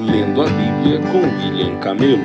Lendo a Bíblia com William Camelo.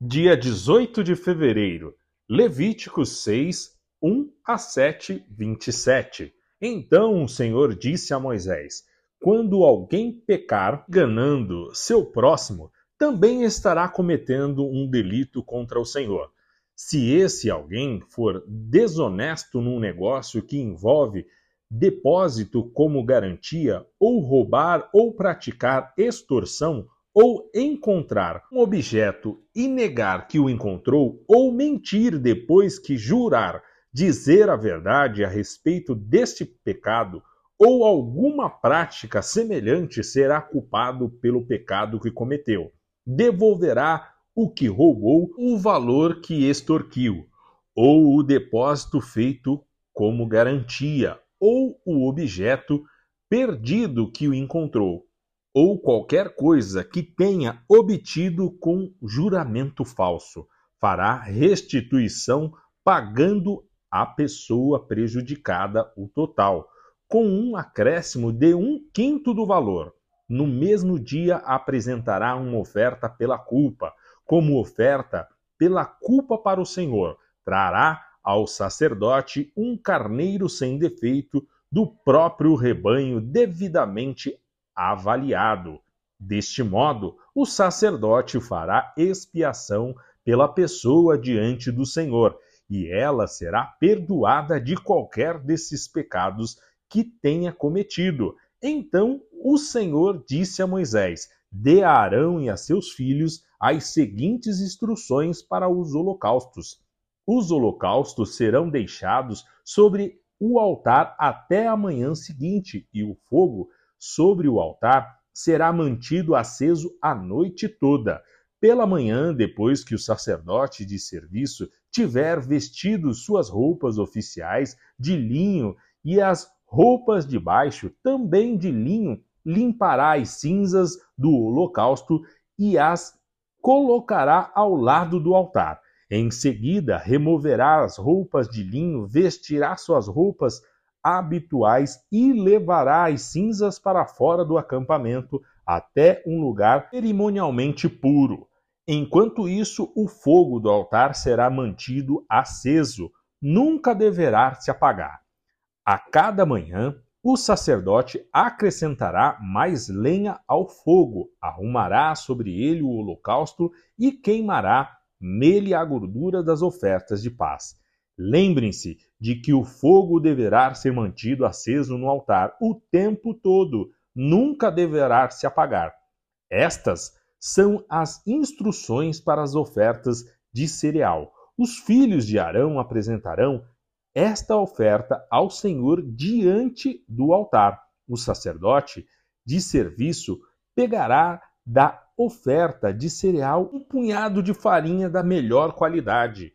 Dia 18 de fevereiro, Levíticos 6, 1 a 7, 27. Então o Senhor disse a Moisés: Quando alguém pecar, ganando seu próximo, também estará cometendo um delito contra o Senhor. Se esse alguém for desonesto num negócio que envolve depósito como garantia, ou roubar ou praticar extorsão, ou encontrar um objeto e negar que o encontrou, ou mentir depois que jurar dizer a verdade a respeito deste pecado, ou alguma prática semelhante, será culpado pelo pecado que cometeu. Devolverá o que roubou, o valor que extorquiu, ou o depósito feito como garantia, ou o objeto perdido que o encontrou, ou qualquer coisa que tenha obtido com juramento falso, fará restituição pagando à pessoa prejudicada o total, com um acréscimo de um quinto do valor. No mesmo dia apresentará uma oferta pela culpa, como oferta pela culpa para o Senhor. Trará ao sacerdote um carneiro sem defeito do próprio rebanho devidamente avaliado. Deste modo, o sacerdote fará expiação pela pessoa diante do Senhor, e ela será perdoada de qualquer desses pecados que tenha cometido. Então o Senhor disse a Moisés: Dê a Arão e a seus filhos as seguintes instruções para os holocaustos os holocaustos serão deixados sobre o altar até a manhã seguinte, e o fogo sobre o altar será mantido aceso a noite toda. Pela manhã, depois que o sacerdote de serviço tiver vestido suas roupas oficiais de linho e as roupas de baixo também de linho, limpará as cinzas do holocausto e as colocará ao lado do altar. Em seguida, removerá as roupas de linho, vestirá suas roupas habituais e levará as cinzas para fora do acampamento até um lugar cerimonialmente puro. Enquanto isso, o fogo do altar será mantido aceso, nunca deverá se apagar. A cada manhã, o sacerdote acrescentará mais lenha ao fogo, arrumará sobre ele o holocausto e queimará nele a gordura das ofertas de paz. Lembrem-se de que o fogo deverá ser mantido aceso no altar o tempo todo, nunca deverá se apagar. Estas são as instruções para as ofertas de cereal. Os filhos de Arão apresentarão esta oferta ao Senhor diante do altar. O sacerdote de serviço pegará da oferta de cereal um punhado de farinha da melhor qualidade,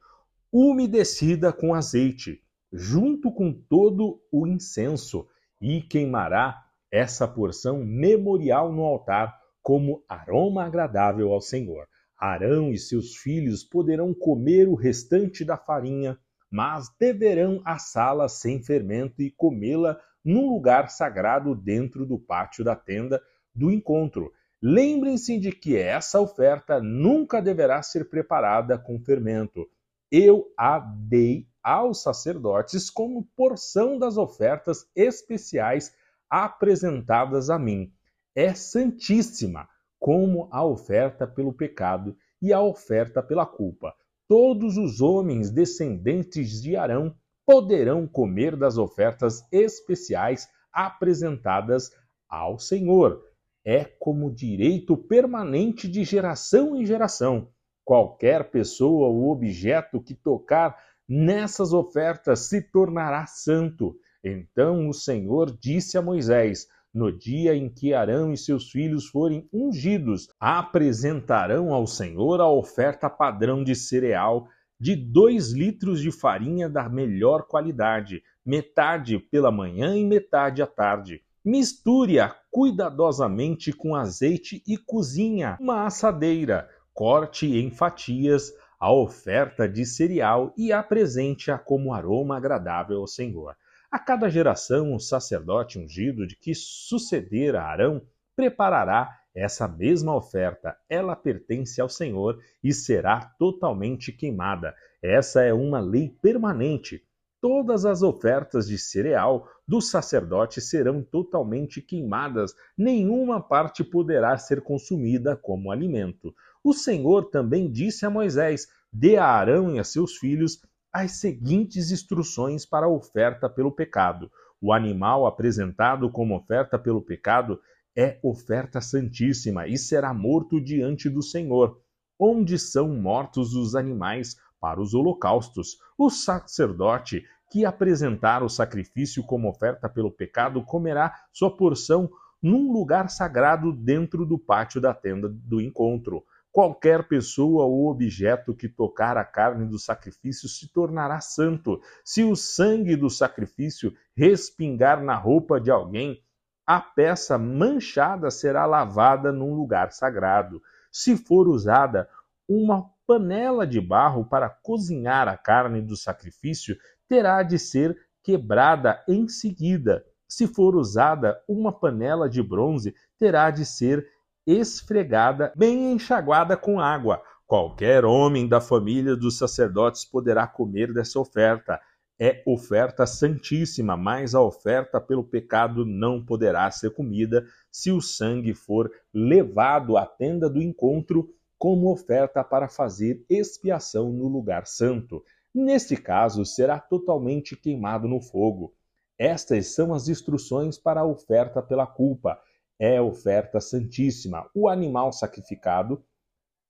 umedecida com azeite, junto com todo o incenso, e queimará essa porção memorial no altar como aroma agradável ao Senhor. Arão e seus filhos poderão comer o restante da farinha, mas deverão assá-la sem fermento e comê-la num lugar sagrado dentro do pátio da tenda do encontro Lembrem-se de que essa oferta nunca deverá ser preparada com fermento. Eu a dei aos sacerdotes como porção das ofertas especiais apresentadas a mim. É santíssima, como a oferta pelo pecado e a oferta pela culpa. Todos os homens descendentes de Arão poderão comer das ofertas especiais apresentadas ao Senhor é como direito permanente de geração em geração. Qualquer pessoa ou objeto que tocar nessas ofertas se tornará santo. Então o Senhor disse a Moisés: No dia em que Arão e seus filhos forem ungidos, apresentarão ao Senhor a oferta padrão de cereal de dois litros de farinha da melhor qualidade, metade pela manhã e metade à tarde Misture-a cuidadosamente com azeite e cozinha uma assadeira. Corte em fatias a oferta de cereal e apresente-a como aroma agradável ao Senhor. A cada geração, o sacerdote ungido de que suceder a Arão preparará essa mesma oferta. Ela pertence ao Senhor e será totalmente queimada. Essa é uma lei permanente. Todas as ofertas de cereal do sacerdote serão totalmente queimadas, nenhuma parte poderá ser consumida como alimento. O Senhor também disse a Moisés: Dê a Arão e a seus filhos as seguintes instruções para a oferta pelo pecado. O animal apresentado como oferta pelo pecado é oferta santíssima e será morto diante do Senhor. Onde são mortos os animais para os holocaustos? O sacerdote que apresentar o sacrifício como oferta pelo pecado comerá sua porção num lugar sagrado dentro do pátio da tenda do encontro. Qualquer pessoa ou objeto que tocar a carne do sacrifício se tornará santo. Se o sangue do sacrifício respingar na roupa de alguém, a peça manchada será lavada num lugar sagrado. Se for usada uma panela de barro para cozinhar a carne do sacrifício, terá de ser quebrada em seguida. Se for usada uma panela de bronze, terá de ser esfregada, bem enxaguada com água. Qualquer homem da família dos sacerdotes poderá comer dessa oferta. É oferta santíssima, mas a oferta pelo pecado não poderá ser comida se o sangue for levado à tenda do encontro como oferta para fazer expiação no lugar santo. Neste caso, será totalmente queimado no fogo. Estas são as instruções para a oferta pela culpa é oferta santíssima. O animal sacrificado,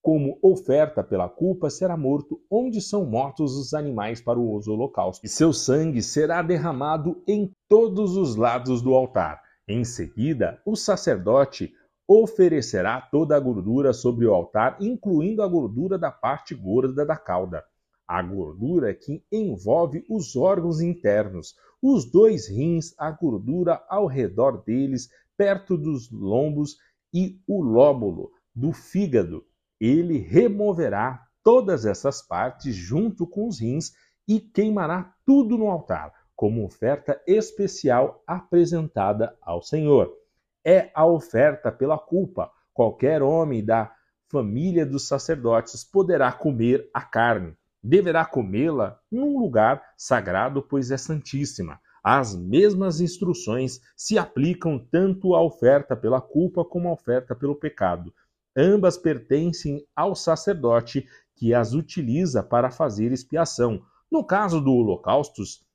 como oferta pela culpa, será morto onde são mortos os animais para o holocausto, e seu sangue será derramado em todos os lados do altar. Em seguida, o sacerdote oferecerá toda a gordura sobre o altar, incluindo a gordura da parte gorda da cauda. A gordura que envolve os órgãos internos, os dois rins, a gordura ao redor deles, perto dos lombos e o lóbulo do fígado. Ele removerá todas essas partes junto com os rins e queimará tudo no altar, como oferta especial apresentada ao Senhor. É a oferta pela culpa. Qualquer homem da família dos sacerdotes poderá comer a carne. Deverá comê-la num lugar sagrado, pois é santíssima. As mesmas instruções se aplicam tanto à oferta pela culpa como à oferta pelo pecado. Ambas pertencem ao sacerdote que as utiliza para fazer expiação. No caso do holocaustos,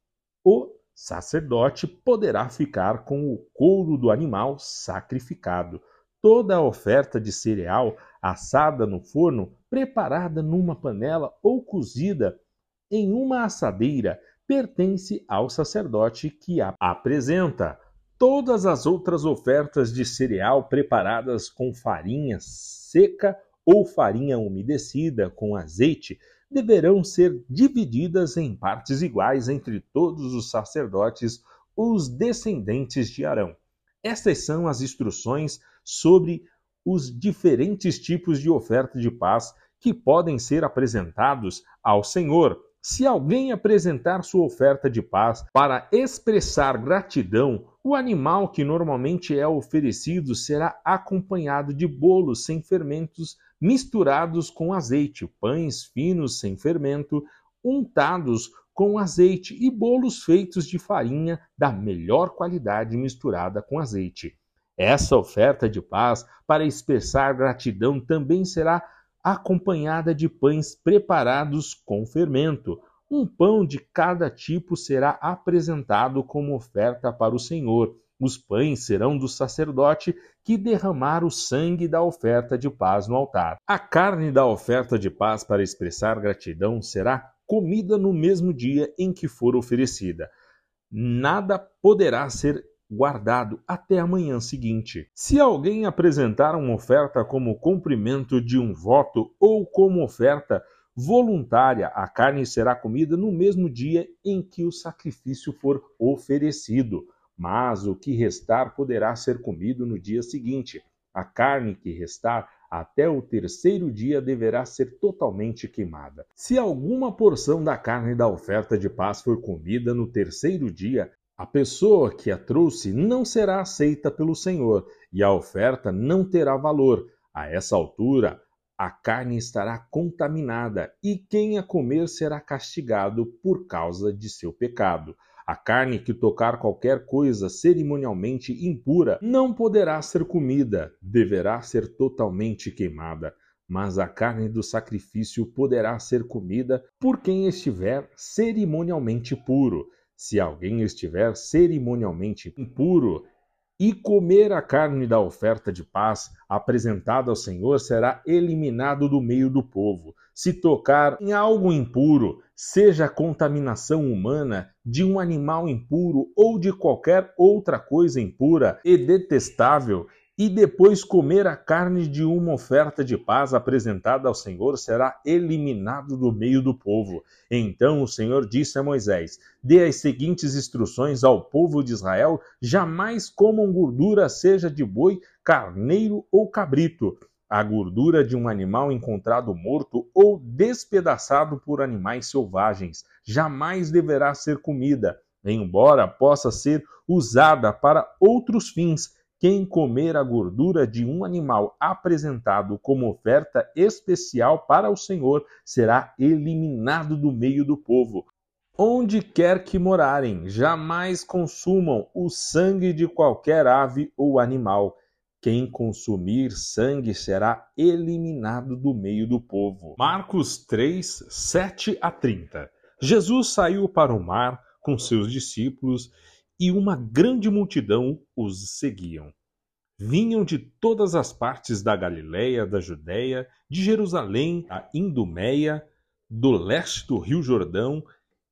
o sacerdote poderá ficar com o couro do animal sacrificado. Toda a oferta de cereal assada no forno, preparada numa panela ou cozida em uma assadeira, pertence ao sacerdote que a apresenta. Todas as outras ofertas de cereal preparadas com farinha seca ou farinha umedecida com azeite deverão ser divididas em partes iguais entre todos os sacerdotes, os descendentes de Arão. Estas são as instruções sobre os diferentes tipos de oferta de paz que podem ser apresentados ao Senhor se alguém apresentar sua oferta de paz para expressar gratidão, o animal que normalmente é oferecido será acompanhado de bolos sem fermentos misturados com azeite, pães finos sem fermento, untados com azeite e bolos feitos de farinha da melhor qualidade misturada com azeite. Essa oferta de paz para expressar gratidão também será acompanhada de pães preparados com fermento. Um pão de cada tipo será apresentado como oferta para o Senhor. Os pães serão do sacerdote que derramar o sangue da oferta de paz no altar. A carne da oferta de paz para expressar gratidão será comida no mesmo dia em que for oferecida. Nada poderá ser guardado até a manhã seguinte. Se alguém apresentar uma oferta como cumprimento de um voto ou como oferta voluntária, a carne será comida no mesmo dia em que o sacrifício for oferecido, mas o que restar poderá ser comido no dia seguinte. A carne que restar até o terceiro dia deverá ser totalmente queimada. Se alguma porção da carne da oferta de paz for comida no terceiro dia, A pessoa que a trouxe não será aceita pelo Senhor e a oferta não terá valor. A essa altura, a carne estará contaminada e quem a comer será castigado por causa de seu pecado. A carne que tocar qualquer coisa cerimonialmente impura não poderá ser comida, deverá ser totalmente queimada. Mas a carne do sacrifício poderá ser comida por quem estiver cerimonialmente puro se alguém estiver cerimonialmente impuro e comer a carne da oferta de paz apresentada ao Senhor, será eliminado do meio do povo. Se tocar em algo impuro, seja contaminação humana de um animal impuro ou de qualquer outra coisa impura e detestável, e depois comer a carne de uma oferta de paz apresentada ao Senhor, será eliminado do meio do povo. Então o Senhor disse a Moisés: Dê as seguintes instruções ao povo de Israel: jamais comam gordura, seja de boi, carneiro ou cabrito. A gordura de um animal encontrado morto ou despedaçado por animais selvagens jamais deverá ser comida, embora possa ser usada para outros fins quem comer a gordura de um animal apresentado como oferta especial para o Senhor será eliminado do meio do povo. Onde quer que morarem, jamais consumam o sangue de qualquer ave ou animal. Quem consumir sangue será eliminado do meio do povo. Marcos 3, 7 a 30. Jesus saiu para o mar com seus discípulos e uma grande multidão os seguiam. Vinham de todas as partes da Galiléia, da Judéia, de Jerusalém, a Indumeia, do leste do Rio Jordão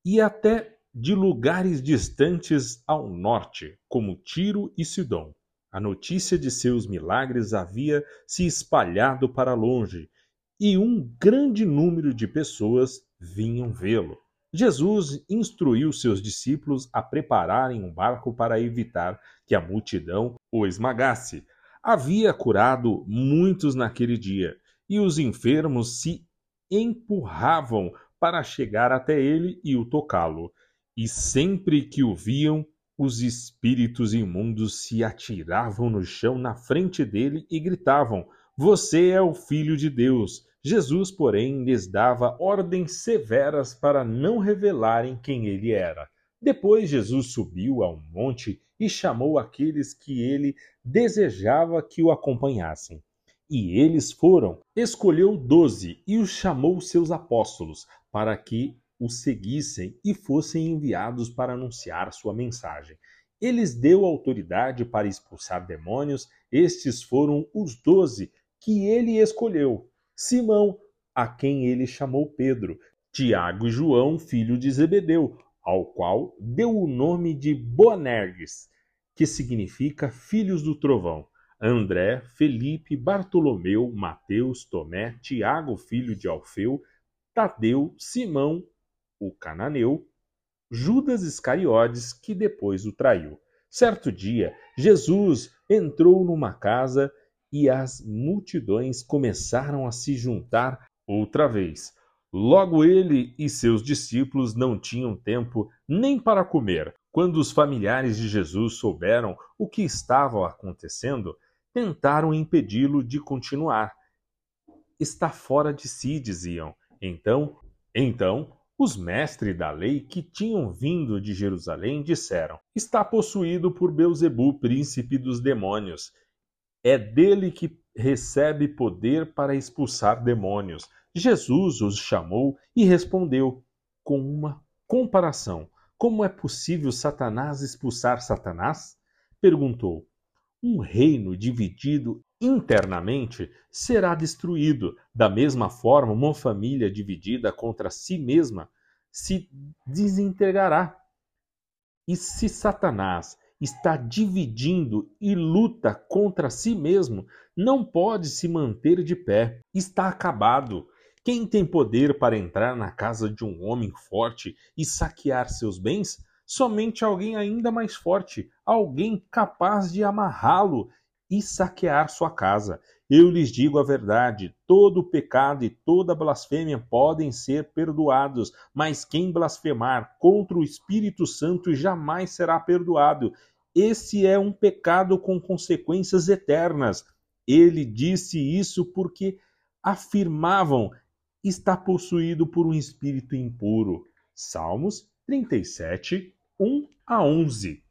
e até de lugares distantes ao norte, como Tiro e Sidom. A notícia de seus milagres havia se espalhado para longe, e um grande número de pessoas vinham vê-lo. Jesus instruiu seus discípulos a prepararem um barco para evitar que a multidão o esmagasse. Havia curado muitos naquele dia, e os enfermos se empurravam para chegar até ele e o tocá-lo. E sempre que o viam, os espíritos imundos se atiravam no chão na frente dele e gritavam: Você é o Filho de Deus. Jesus, porém, lhes dava ordens severas para não revelarem quem ele era. Depois Jesus subiu a um monte e chamou aqueles que ele desejava que o acompanhassem. E eles foram. Escolheu doze e os chamou seus apóstolos, para que o seguissem e fossem enviados para anunciar sua mensagem. Eles deu autoridade para expulsar demônios, estes foram os doze que ele escolheu Simão, a quem ele chamou Pedro, Tiago e João, filho de Zebedeu, ao qual deu o nome de Boanerges, que significa filhos do trovão. André, Felipe, Bartolomeu, Mateus, Tomé, Tiago, filho de Alfeu, Tadeu, Simão, o cananeu, Judas Iscariotes, que depois o traiu. Certo dia, Jesus entrou numa casa e as multidões começaram a se juntar outra vez. Logo ele e seus discípulos não tinham tempo nem para comer. Quando os familiares de Jesus souberam o que estava acontecendo, tentaram impedi-lo de continuar. Está fora de si, diziam. Então, então, os mestres da lei que tinham vindo de Jerusalém disseram: Está possuído por Beuzebu, príncipe dos demônios. É dele que recebe poder para expulsar demônios. Jesus os chamou e respondeu com uma comparação: Como é possível Satanás expulsar Satanás? Perguntou. Um reino dividido internamente será destruído. Da mesma forma, uma família dividida contra si mesma se desintegrará. E se Satanás está dividindo e luta contra si mesmo, não pode se manter de pé. Está acabado. Quem tem poder para entrar na casa de um homem forte e saquear seus bens? Somente alguém ainda mais forte, alguém capaz de amarrá-lo e saquear sua casa. Eu lhes digo a verdade: todo pecado e toda blasfêmia podem ser perdoados, mas quem blasfemar contra o Espírito Santo jamais será perdoado. Esse é um pecado com consequências eternas. Ele disse isso porque afirmavam está possuído por um espírito impuro. Salmos 37, 1 a 11.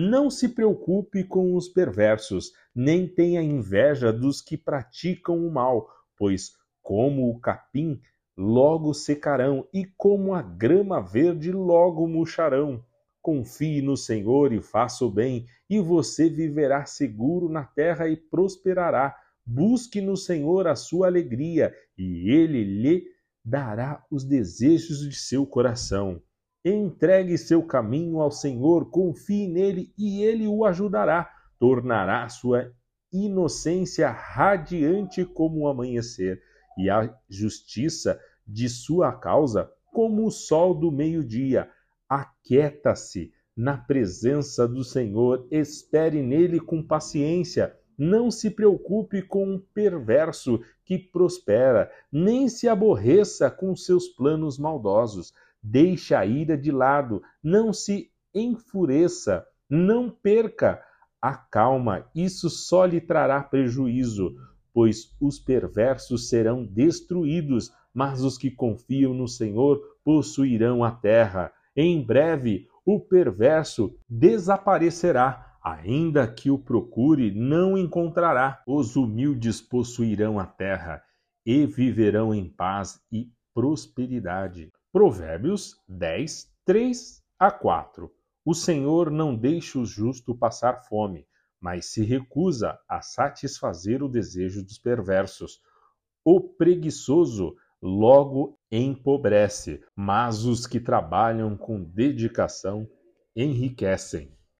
Não se preocupe com os perversos, nem tenha inveja dos que praticam o mal, pois, como o capim, logo secarão, e como a grama verde, logo murcharão. Confie no Senhor e faça o bem, e você viverá seguro na terra e prosperará. Busque no Senhor a sua alegria, e ele lhe dará os desejos de seu coração. Entregue seu caminho ao Senhor, confie nele e ele o ajudará. Tornará sua inocência radiante como o amanhecer e a justiça de sua causa como o sol do meio-dia. Aquieta-se na presença do Senhor, espere nele com paciência. Não se preocupe com um perverso que prospera, nem se aborreça com seus planos maldosos Deixe a ira de lado, não se enfureça, não perca a calma, isso só lhe trará prejuízo, pois os perversos serão destruídos, mas os que confiam no Senhor possuirão a terra. Em breve, o perverso desaparecerá, ainda que o procure, não encontrará. Os humildes possuirão a terra e viverão em paz e prosperidade. Provérbios 10, 3 a 4. O Senhor não deixa o justo passar fome, mas se recusa a satisfazer o desejo dos perversos. O preguiçoso logo empobrece, mas os que trabalham com dedicação enriquecem.